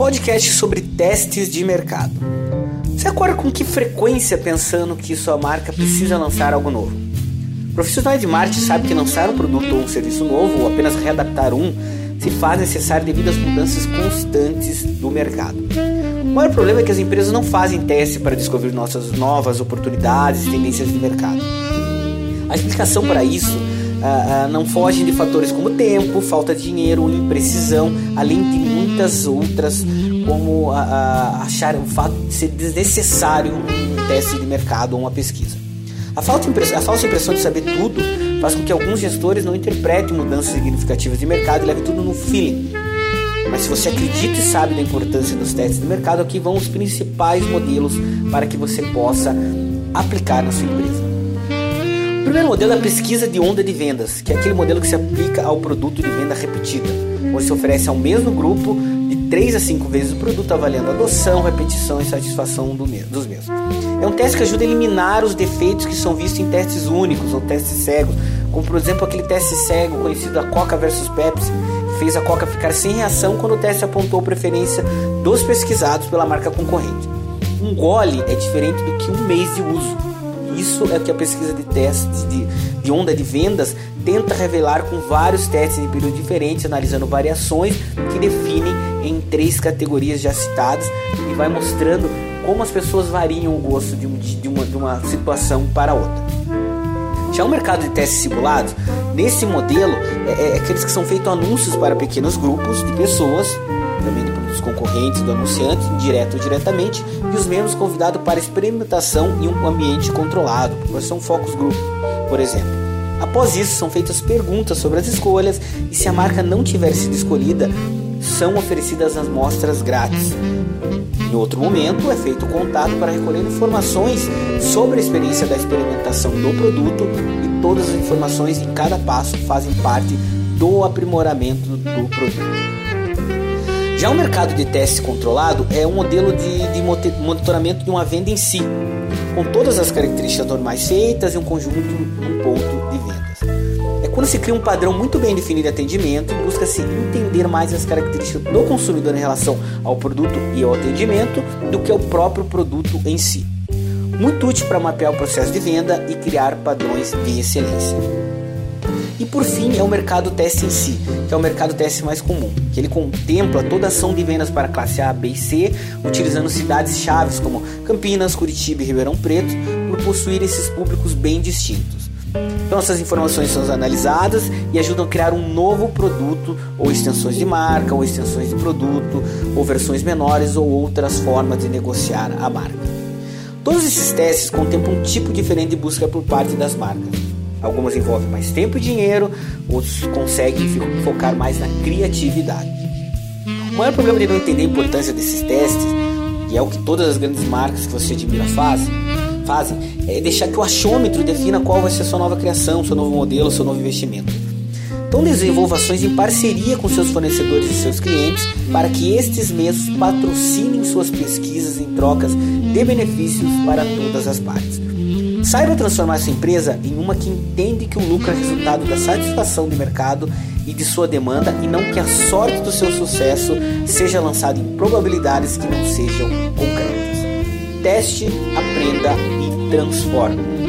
podcast sobre testes de mercado. Você acorda com que frequência pensando que sua marca precisa lançar algo novo? Profissionais de marketing sabem que lançar um produto ou um serviço novo, ou apenas readaptar um, se faz necessário devido às mudanças constantes do mercado. O maior problema é que as empresas não fazem teste para descobrir nossas novas oportunidades e tendências de mercado. A explicação para isso uh, uh, não foge de fatores como tempo, falta de dinheiro, imprecisão, além de muitas outras, como uh, achar o fato de ser desnecessário um teste de mercado ou uma pesquisa. A, falta a falsa impressão de saber tudo faz com que alguns gestores não interpretem mudanças significativas de mercado e levem tudo no feeling. Mas se você acredita e sabe da importância dos testes de mercado, aqui vão os principais modelos para que você possa aplicar na sua empresa. O primeiro modelo é a pesquisa de onda de vendas, que é aquele modelo que se aplica ao produto de venda repetida, onde se oferece ao mesmo grupo de 3 a 5 vezes o produto, avaliando adoção, repetição e satisfação do dos mesmos. É um teste que ajuda a eliminar os defeitos que são vistos em testes únicos ou testes cegos, como por exemplo aquele teste cego conhecido da Coca versus Pepsi, fez a Coca ficar sem reação quando o teste apontou preferência dos pesquisados pela marca concorrente. Um gole é diferente do que um mês de uso. Isso é o que a pesquisa de testes de, de onda de vendas tenta revelar com vários testes em períodos diferentes, analisando variações que definem em três categorias já citadas e vai mostrando como as pessoas variam o gosto de, de, uma, de uma situação para outra. Já o mercado de testes simulados, nesse modelo, é, é aqueles que são feitos anúncios para pequenos grupos de pessoas, também produtos concorrentes do anunciante, direto ou diretamente, e os membros convidados para experimentação em um ambiente controlado, porque são focos grupo, por exemplo. Após isso, são feitas perguntas sobre as escolhas e se a marca não tiver sido escolhida, são oferecidas as mostras grátis. Em outro momento, é feito contato para recolher informações sobre a experiência da experimentação do produto e todas as informações em cada passo fazem parte do aprimoramento do produto. Já o mercado de teste controlado é um modelo de, de monitoramento de uma venda em si, com todas as características normais feitas e um conjunto, um ponto de vendas. É quando se cria um padrão muito bem definido de atendimento e busca-se entender mais as características do consumidor em relação ao produto e ao atendimento do que ao próprio produto em si. Muito útil para mapear o processo de venda e criar padrões de excelência. Fim é o mercado teste em si, que é o mercado teste mais comum, que ele contempla toda ação de vendas para classe A, B e C, utilizando cidades chaves como Campinas, Curitiba e Ribeirão Preto, por possuir esses públicos bem distintos. Então essas informações são analisadas e ajudam a criar um novo produto, ou extensões de marca, ou extensões de produto, ou versões menores ou outras formas de negociar a marca. Todos esses testes contemplam um tipo diferente de busca por parte das marcas. Algumas envolvem mais tempo e dinheiro, outros conseguem focar mais na criatividade. O maior problema de não entender a importância desses testes, e é o que todas as grandes marcas que você admira fazem, fazem é deixar que o achômetro defina qual vai ser sua nova criação, seu novo modelo, seu novo investimento. Então desenvolva ações em parceria com seus fornecedores e seus clientes para que estes mesmos patrocinem suas pesquisas em trocas de benefícios para todas as partes. Saiba transformar sua empresa em uma que entende que o lucro é resultado da satisfação do mercado e de sua demanda e não que a sorte do seu sucesso seja lançada em probabilidades que não sejam concretas. Teste, aprenda e transforme.